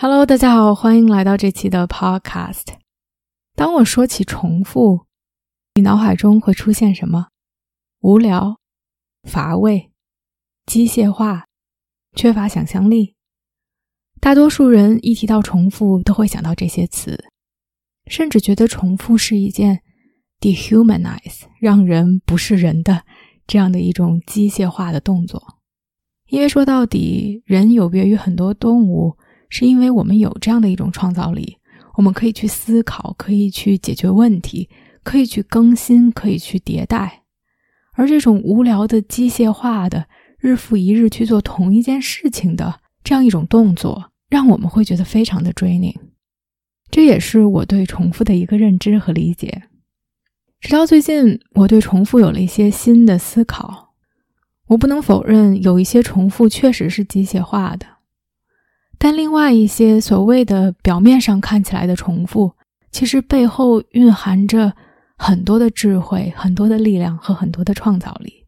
Hello，大家好，欢迎来到这期的 Podcast。当我说起重复，你脑海中会出现什么？无聊、乏味、机械化、缺乏想象力。大多数人一提到重复，都会想到这些词，甚至觉得重复是一件 dehumanize 让人不是人的这样的一种机械化的动作。因为说到底，人有别于很多动物。是因为我们有这样的一种创造力，我们可以去思考，可以去解决问题，可以去更新，可以去迭代。而这种无聊的、机械化的、日复一日去做同一件事情的这样一种动作，让我们会觉得非常的 draining。这也是我对重复的一个认知和理解。直到最近，我对重复有了一些新的思考。我不能否认，有一些重复确实是机械化的。但另外一些所谓的表面上看起来的重复，其实背后蕴含着很多的智慧、很多的力量和很多的创造力。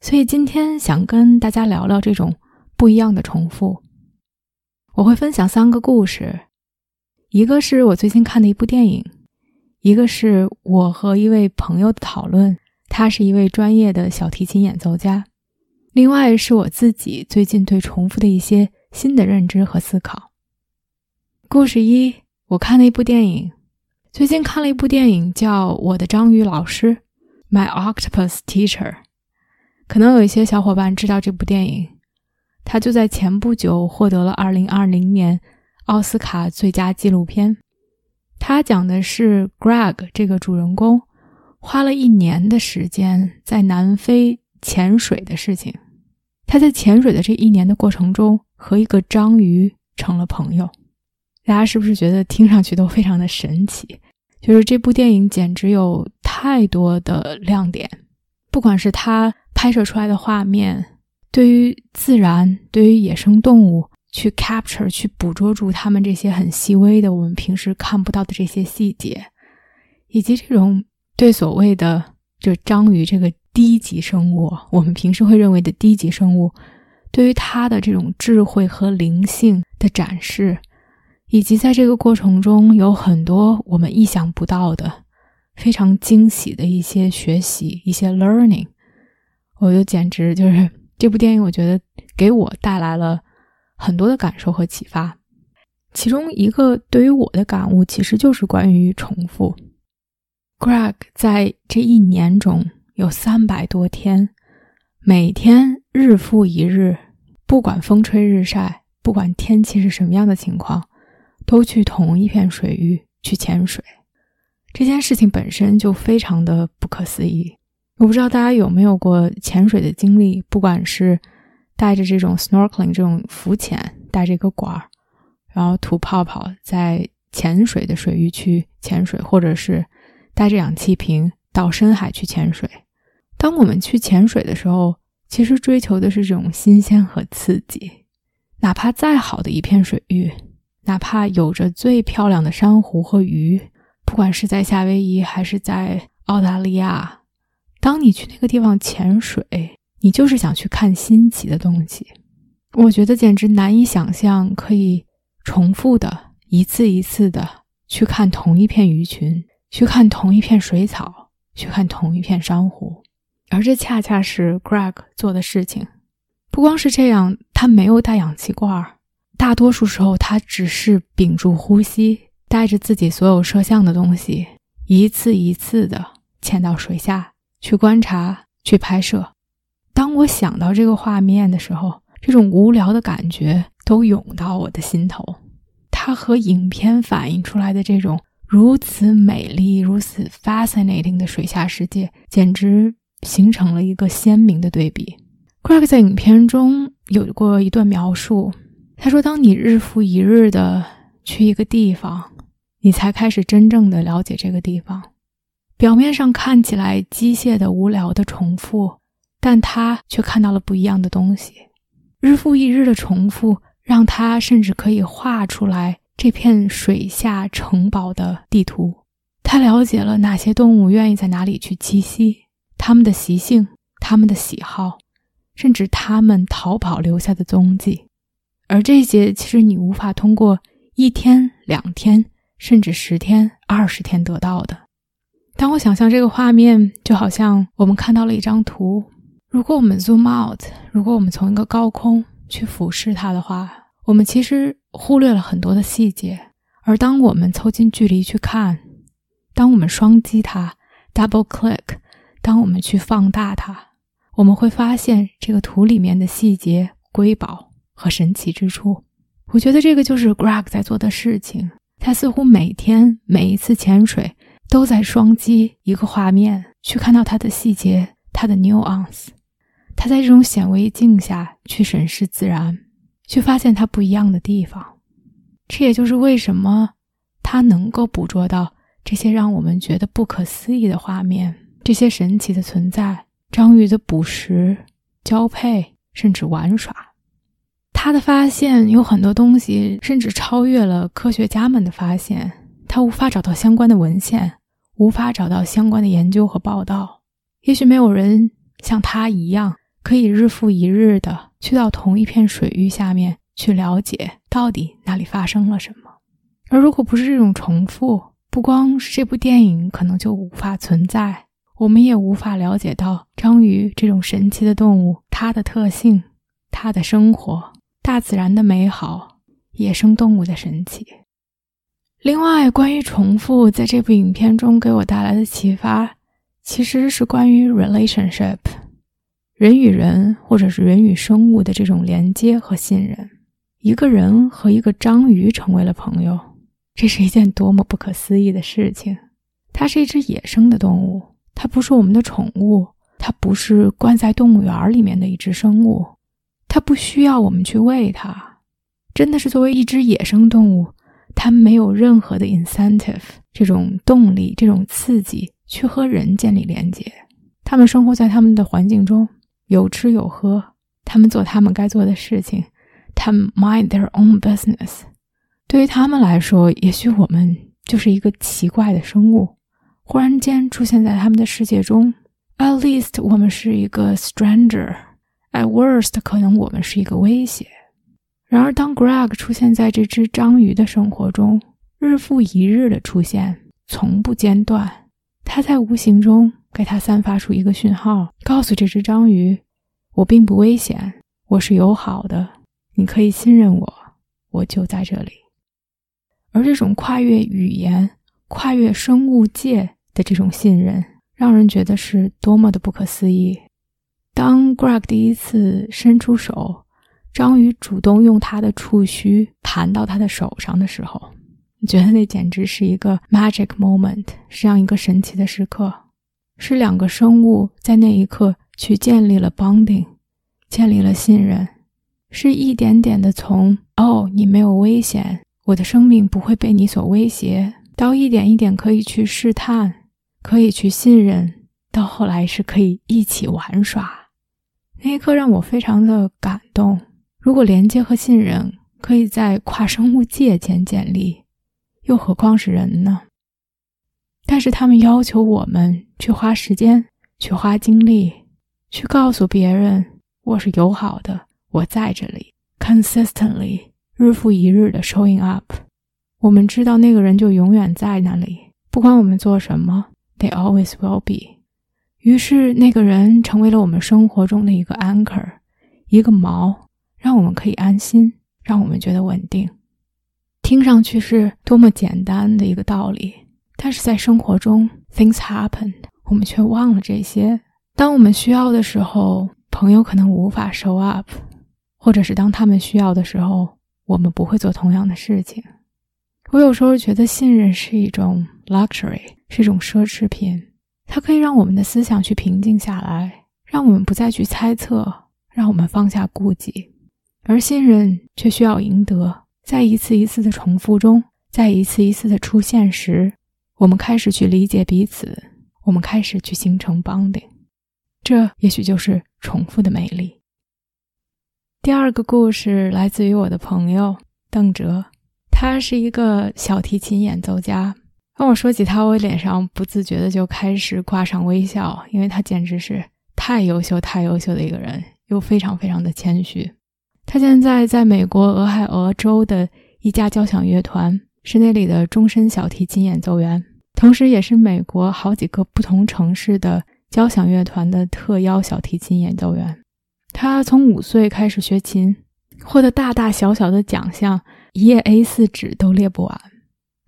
所以今天想跟大家聊聊这种不一样的重复。我会分享三个故事，一个是我最近看的一部电影，一个是我和一位朋友的讨论，他是一位专业的小提琴演奏家，另外是我自己最近对重复的一些。新的认知和思考。故事一，我看了一部电影。最近看了一部电影，叫《我的章鱼老师》（My Octopus Teacher）。可能有一些小伙伴知道这部电影，它就在前不久获得了2020年奥斯卡最佳纪录片。它讲的是 Greg 这个主人公花了一年的时间在南非潜水的事情。他在潜水的这一年的过程中。和一个章鱼成了朋友，大家是不是觉得听上去都非常的神奇？就是这部电影简直有太多的亮点，不管是它拍摄出来的画面，对于自然、对于野生动物去 capture、去捕捉住它们这些很细微的、我们平时看不到的这些细节，以及这种对所谓的就章鱼这个低级生物，我们平时会认为的低级生物。对于他的这种智慧和灵性的展示，以及在这个过程中有很多我们意想不到的、非常惊喜的一些学习、一些 learning，我就简直就是这部电影，我觉得给我带来了很多的感受和启发。其中一个对于我的感悟，其实就是关于重复。Greg 在这一年中有三百多天，每天。日复一日，不管风吹日晒，不管天气是什么样的情况，都去同一片水域去潜水。这件事情本身就非常的不可思议。我不知道大家有没有过潜水的经历，不管是带着这种 snorkeling 这种浮潜，带着一个管儿，然后吐泡泡在潜水的水域去潜水，或者是带着氧气瓶到深海去潜水。当我们去潜水的时候，其实追求的是这种新鲜和刺激，哪怕再好的一片水域，哪怕有着最漂亮的珊瑚和鱼，不管是在夏威夷还是在澳大利亚，当你去那个地方潜水，你就是想去看新奇的东西。我觉得简直难以想象，可以重复的一次一次的去看同一片鱼群，去看同一片水草，去看同一片珊瑚。而这恰恰是 Greg 做的事情。不光是这样，他没有带氧气罐，大多数时候他只是屏住呼吸，带着自己所有摄像的东西，一次一次的潜到水下去观察、去拍摄。当我想到这个画面的时候，这种无聊的感觉都涌到我的心头。它和影片反映出来的这种如此美丽、如此 fascinating 的水下世界，简直。形成了一个鲜明的对比。Greg 在影片中有过一段描述，他说：“当你日复一日的去一个地方，你才开始真正的了解这个地方。表面上看起来机械的、无聊的重复，但他却看到了不一样的东西。日复一日的重复，让他甚至可以画出来这片水下城堡的地图。他了解了哪些动物愿意在哪里去栖息，他们的习性、他们的喜好，甚至他们逃跑留下的踪迹。”而这些其实你无法通过一天、两天，甚至十天、二十天得到的。当我想象这个画面，就好像我们看到了一张图。如果我们 zoom out，如果我们从一个高空去俯视它的话，我们其实忽略了很多的细节。而当我们凑近距离去看，当我们双击它 （double click），当我们去放大它，我们会发现这个图里面的细节瑰宝。和神奇之处，我觉得这个就是 Greg 在做的事情。他似乎每天每一次潜水都在双击一个画面，去看到它的细节，它的 nuance。他在这种显微镜下去审视自然，去发现它不一样的地方。这也就是为什么他能够捕捉到这些让我们觉得不可思议的画面，这些神奇的存在：章鱼的捕食、交配，甚至玩耍。他的发现有很多东西，甚至超越了科学家们的发现。他无法找到相关的文献，无法找到相关的研究和报道。也许没有人像他一样，可以日复一日的去到同一片水域下面去了解到底那里发生了什么。而如果不是这种重复，不光是这部电影可能就无法存在，我们也无法了解到章鱼这种神奇的动物它的特性，它的生活。大自然的美好，野生动物的神奇。另外，关于重复，在这部影片中给我带来的启发，其实是关于 relationship，人与人或者是人与生物的这种连接和信任。一个人和一个章鱼成为了朋友，这是一件多么不可思议的事情！它是一只野生的动物，它不是我们的宠物，它不是关在动物园里面的一只生物。它不需要我们去喂它，真的是作为一只野生动物，它没有任何的 incentive 这种动力、这种刺激去和人建立连接。它们生活在他们的环境中，有吃有喝，他们做他们该做的事情，他们 mind their own business。对于他们来说，也许我们就是一个奇怪的生物，忽然间出现在他们的世界中。At least 我们是一个 stranger。At worst，可能我们是一个威胁。然而，当 Greg 出现在这只章鱼的生活中，日复一日的出现，从不间断，他在无形中给他散发出一个讯号，告诉这只章鱼：“我并不危险，我是友好的，你可以信任我，我就在这里。”而这种跨越语言、跨越生物界的这种信任，让人觉得是多么的不可思议。当 Greg 第一次伸出手，章鱼主动用它的触须弹到他的手上的时候，你觉得那简直是一个 magic moment，是这样一个神奇的时刻，是两个生物在那一刻去建立了 bonding，建立了信任，是一点点的从哦你没有危险，我的生命不会被你所威胁，到一点一点可以去试探，可以去信任，到后来是可以一起玩耍。那一刻让我非常的感动。如果连接和信任可以在跨生物界间建立，又何况是人呢？但是他们要求我们去花时间、去花精力、去告诉别人我是友好的，我在这里，consistently 日复一日的 showing up。我们知道那个人就永远在那里，不管我们做什么，they always will be。于是，那个人成为了我们生活中的一个 anchor，一个锚，让我们可以安心，让我们觉得稳定。听上去是多么简单的一个道理，但是在生活中，things happen，我们却忘了这些。当我们需要的时候，朋友可能无法 show up，或者是当他们需要的时候，我们不会做同样的事情。我有时候觉得信任是一种 luxury，是一种奢侈品。它可以让我们的思想去平静下来，让我们不再去猜测，让我们放下顾忌。而信任却需要赢得。在一次一次的重复中，在一次一次的出现时，我们开始去理解彼此，我们开始去形成 bonding。这也许就是重复的魅力。第二个故事来自于我的朋友邓哲，他是一个小提琴演奏家。当我说起他，我脸上不自觉的就开始挂上微笑，因为他简直是太优秀、太优秀的一个人，又非常非常的谦虚。他现在在美国俄亥俄州的一家交响乐团，是那里的终身小提琴演奏员，同时也是美国好几个不同城市的交响乐团的特邀小提琴演奏员。他从五岁开始学琴，获得大大小小的奖项，一页 A4 纸都列不完。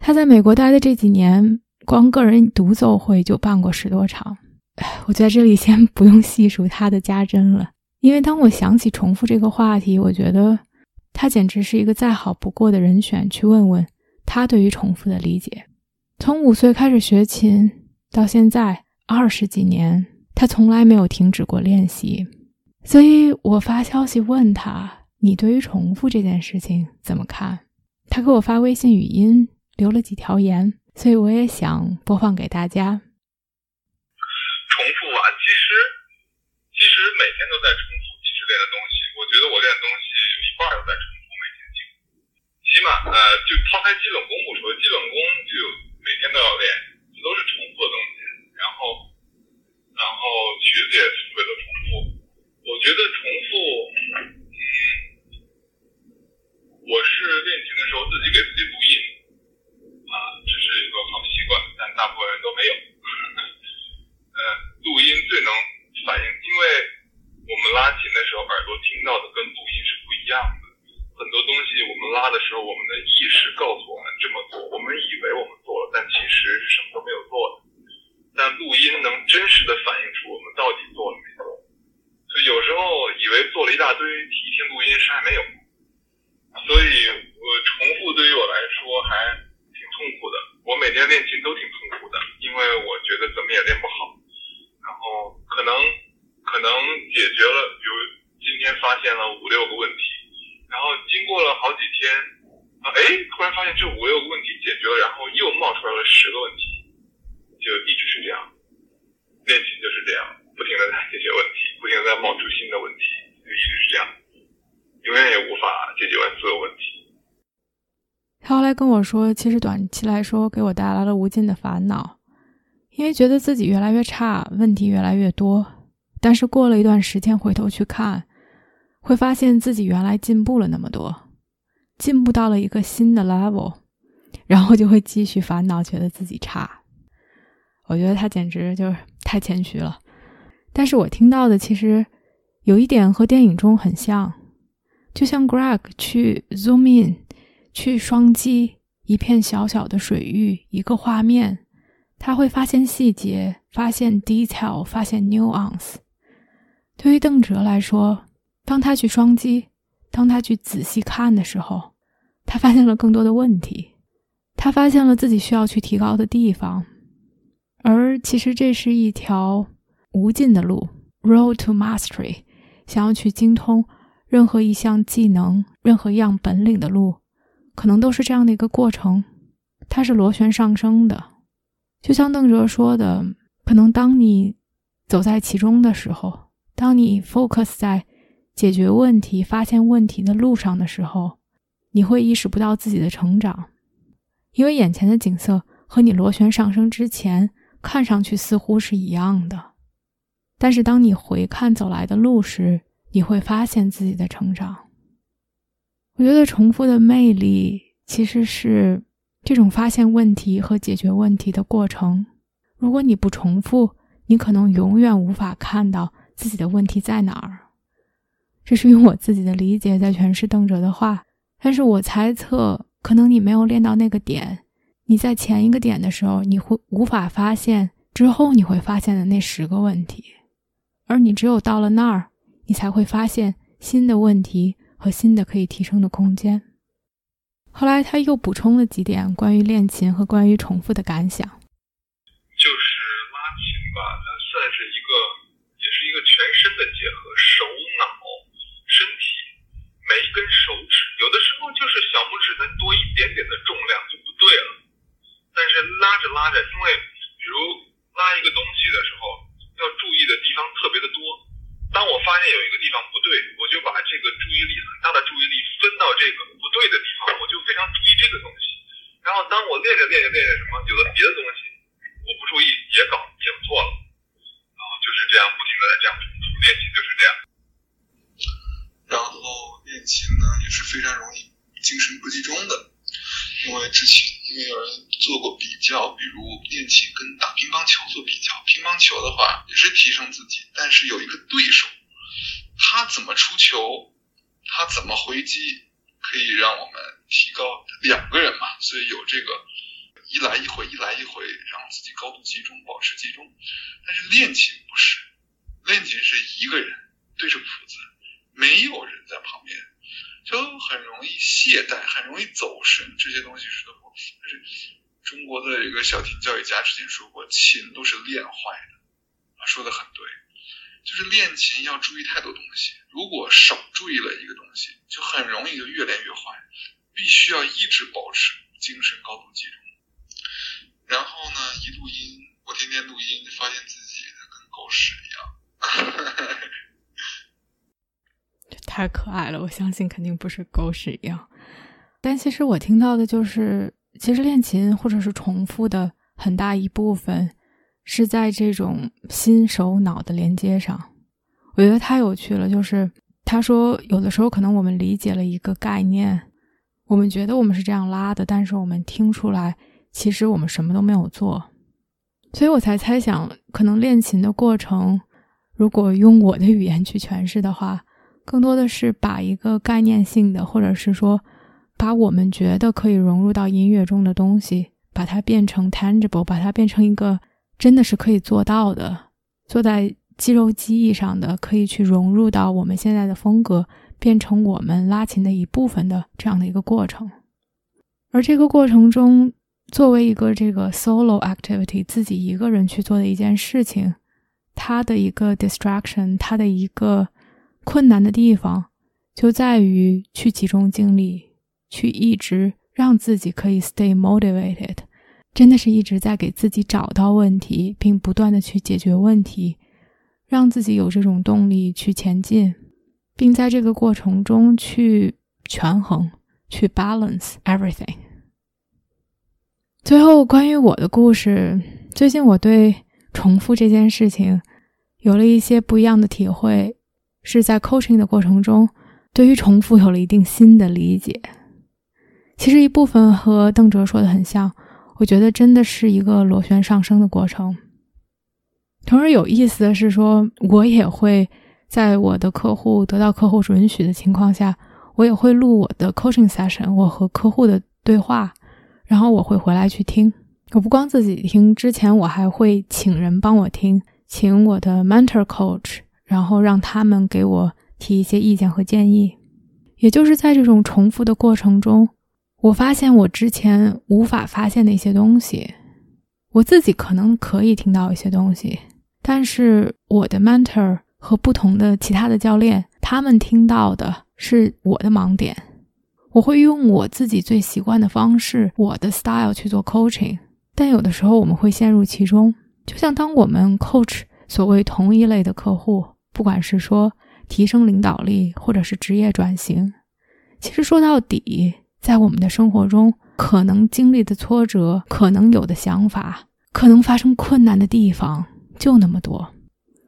他在美国待的这几年，光个人独奏会就办过十多场。我在这里先不用细数他的家珍了，因为当我想起重复这个话题，我觉得他简直是一个再好不过的人选去问问他对于重复的理解。从五岁开始学琴到现在二十几年，他从来没有停止过练习。所以我发消息问他：“你对于重复这件事情怎么看？”他给我发微信语音，留了几条言，所以我也想播放给大家。重复啊，其实其实每天都在重复，其实练的东西，我觉得我练的东西有一半都在重复，每天进步。起码呃，就抛开基本功不说，基本功就每天都要练，这都是重复的东西。然后然后曲子也是特别的重复。我觉得重复，我是练琴的时候自己给自己录音，啊，这是一个好习惯，但大部分人都没有。呃，录音最能反映，因为我们拉琴的时候耳朵听到的跟录音是不一样的。很多东西我们拉的时候，我们的意识告诉我们这么做，我们以为我们做了，但其实是什么都没有做的。但录音能真实的反映出我们到底做了没做。就有时候以为做了一大堆，一听录音啥也没有，所以我重复对于我来说还挺痛苦的。我每天练琴都挺痛苦的，因为我觉得怎么也练不好。然后可能可能解决了，比如今天发现了五六个问题，然后经过了好几天，啊哎，突然发现这五六个问题解决了，然后又冒出来了十个问题，就一直是这样。练琴就是这样。不停的在解决问题，不停的在冒出新的问题，就一直是这样，永远也无法解决完所有问题。他后来跟我说，其实短期来说给我带来了无尽的烦恼，因为觉得自己越来越差，问题越来越多。但是过了一段时间回头去看，会发现自己原来进步了那么多，进步到了一个新的 level，然后就会继续烦恼，觉得自己差。我觉得他简直就是太谦虚了。但是我听到的其实有一点和电影中很像，就像 Greg 去 zoom in，去双击一片小小的水域，一个画面，他会发现细节，发现 detail，发现 nuance。对于邓哲来说，当他去双击，当他去仔细看的时候，他发现了更多的问题，他发现了自己需要去提高的地方，而其实这是一条。无尽的路，road to mastery，想要去精通任何一项技能、任何一样本领的路，可能都是这样的一个过程。它是螺旋上升的，就像邓哲说的，可能当你走在其中的时候，当你 focus 在解决问题、发现问题的路上的时候，你会意识不到自己的成长，因为眼前的景色和你螺旋上升之前看上去似乎是一样的。但是，当你回看走来的路时，你会发现自己的成长。我觉得重复的魅力其实是这种发现问题和解决问题的过程。如果你不重复，你可能永远无法看到自己的问题在哪儿。这是用我自己的理解在诠释邓哲的话。但是我猜测，可能你没有练到那个点，你在前一个点的时候，你会无法发现之后你会发现的那十个问题。而你只有到了那儿，你才会发现新的问题和新的可以提升的空间。后来他又补充了几点关于练琴和关于重复的感想，就是拉琴吧，它算是一个，也是一个全身的结合，手脑身体每一个意力，很大的注意力分到这个不对的地方，我就非常注意这个东西。然后当我练着练着练着什么，有了别的东西，我不注意也搞也错了，然后就是这样不停的在这样重复练琴，就是这样。然后练琴呢也是非常容易精神不集中的，因为之前因为有人做过比较，比如练琴跟打乒乓球做比较，乒乓球的话也是提升自己，但是有一个对手，他怎么出球，他怎么回击，可以让我们提高两个人嘛，所以有这个一来一回，一来一回，让自己高度集中，保持集中。但是练琴不是，练琴是一个人对着谱子。没有人在旁边，就很容易懈怠，很容易走神，这些东西是都不。但是中国的一个小提教育家之前说过，琴都是练坏的，啊，说的很对，就是练琴要注意太多东西，如果少注意了一个东西，就很容易就越练越坏，必须要一直保持精神高度集中。然后呢，一录音，我天天录音，发现自己跟狗屎一样。太可爱了，我相信肯定不是狗屎一样。但其实我听到的就是，其实练琴或者是重复的很大一部分是在这种心手脑的连接上。我觉得太有趣了，就是他说有的时候可能我们理解了一个概念，我们觉得我们是这样拉的，但是我们听出来其实我们什么都没有做。所以我才猜想，可能练琴的过程，如果用我的语言去诠释的话。更多的是把一个概念性的，或者是说，把我们觉得可以融入到音乐中的东西，把它变成 tangible，把它变成一个真的是可以做到的，做在肌肉记忆上的，可以去融入到我们现在的风格，变成我们拉琴的一部分的这样的一个过程。而这个过程中，作为一个这个 solo activity，自己一个人去做的一件事情，它的一个 distraction，它的一个。困难的地方就在于去集中精力，去一直让自己可以 stay motivated，真的是一直在给自己找到问题，并不断的去解决问题，让自己有这种动力去前进，并在这个过程中去权衡，去 balance everything。最后，关于我的故事，最近我对重复这件事情有了一些不一样的体会。是在 coaching 的过程中，对于重复有了一定新的理解。其实一部分和邓哲说的很像，我觉得真的是一个螺旋上升的过程。同时有意思的是，说我也会在我的客户得到客户允许的情况下，我也会录我的 coaching session，我和客户的对话，然后我会回来去听。我不光自己听，之前我还会请人帮我听，请我的 mentor coach。然后让他们给我提一些意见和建议，也就是在这种重复的过程中，我发现我之前无法发现的一些东西，我自己可能可以听到一些东西，但是我的 mentor 和不同的其他的教练，他们听到的是我的盲点。我会用我自己最习惯的方式，我的 style 去做 coaching，但有的时候我们会陷入其中，就像当我们 coach 所谓同一类的客户。不管是说提升领导力，或者是职业转型，其实说到底，在我们的生活中可能经历的挫折，可能有的想法，可能发生困难的地方就那么多。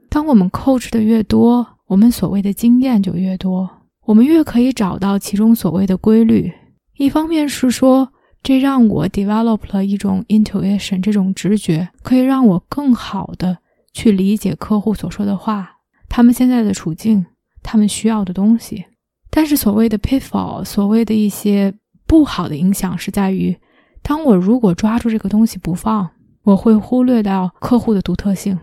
当我们 coach 的越多，我们所谓的经验就越多，我们越可以找到其中所谓的规律。一方面是说，这让我 develop 了一种 intuition，这种直觉，可以让我更好的去理解客户所说的话。他们现在的处境，他们需要的东西，但是所谓的 pitfall，所谓的一些不好的影响是在于，当我如果抓住这个东西不放，我会忽略掉客户的独特性，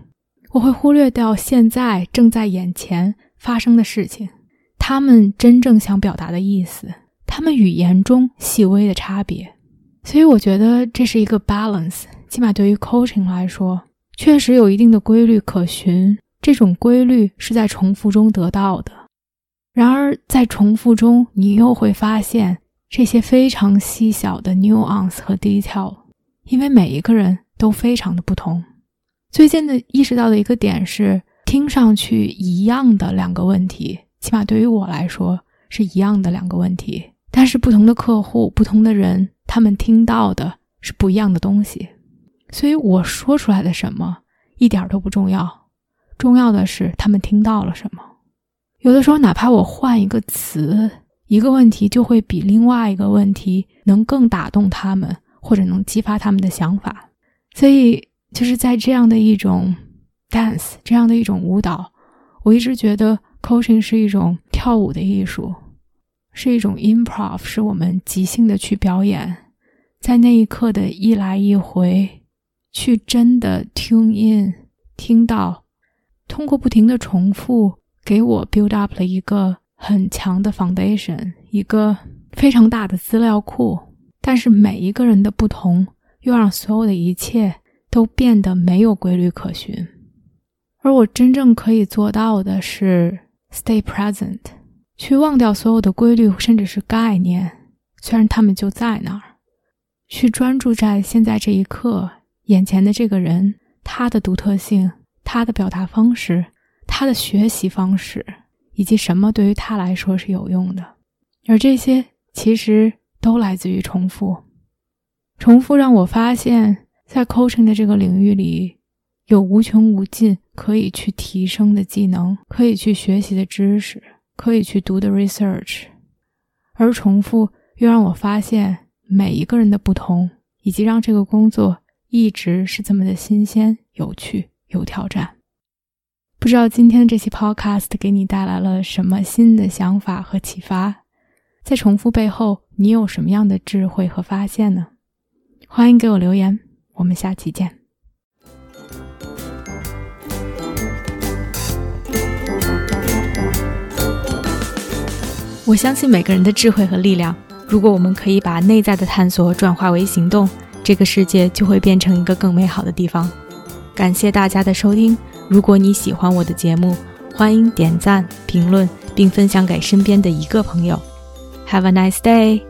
我会忽略掉现在正在眼前发生的事情，他们真正想表达的意思，他们语言中细微的差别，所以我觉得这是一个 balance，起码对于 coaching 来说，确实有一定的规律可循。这种规律是在重复中得到的，然而在重复中，你又会发现这些非常细小的 nuance 和 detail，因为每一个人都非常的不同。最近的意识到的一个点是，听上去一样的两个问题，起码对于我来说是一样的两个问题，但是不同的客户、不同的人，他们听到的是不一样的东西。所以我说出来的什么一点都不重要，重要的是他们听到了什么。有的时候，哪怕我换一个词，一个问题就会比另外一个问题能更打动他们，或者能激发他们的想法。所以，就是在这样的一种 dance，这样的一种舞蹈，我一直觉得 coaching 是一种跳舞的艺术，是一种 improv，是我们即兴的去表演，在那一刻的一来一回。去真的 tune in，听到，通过不停的重复，给我 build up 了一个很强的 foundation，一个非常大的资料库。但是每一个人的不同，又让所有的一切都变得没有规律可循。而我真正可以做到的是 stay present，去忘掉所有的规律，甚至是概念，虽然他们就在那儿，去专注在现在这一刻。眼前的这个人，他的独特性，他的表达方式，他的学习方式，以及什么对于他来说是有用的，而这些其实都来自于重复。重复让我发现，在 coaching 的这个领域里，有无穷无尽可以去提升的技能，可以去学习的知识，可以去读的 research。而重复又让我发现每一个人的不同，以及让这个工作。一直是这么的新鲜、有趣、有挑战。不知道今天这期 Podcast 给你带来了什么新的想法和启发？在重复背后，你有什么样的智慧和发现呢？欢迎给我留言，我们下期见。我相信每个人的智慧和力量。如果我们可以把内在的探索转化为行动。这个世界就会变成一个更美好的地方。感谢大家的收听。如果你喜欢我的节目，欢迎点赞、评论并分享给身边的一个朋友。Have a nice day.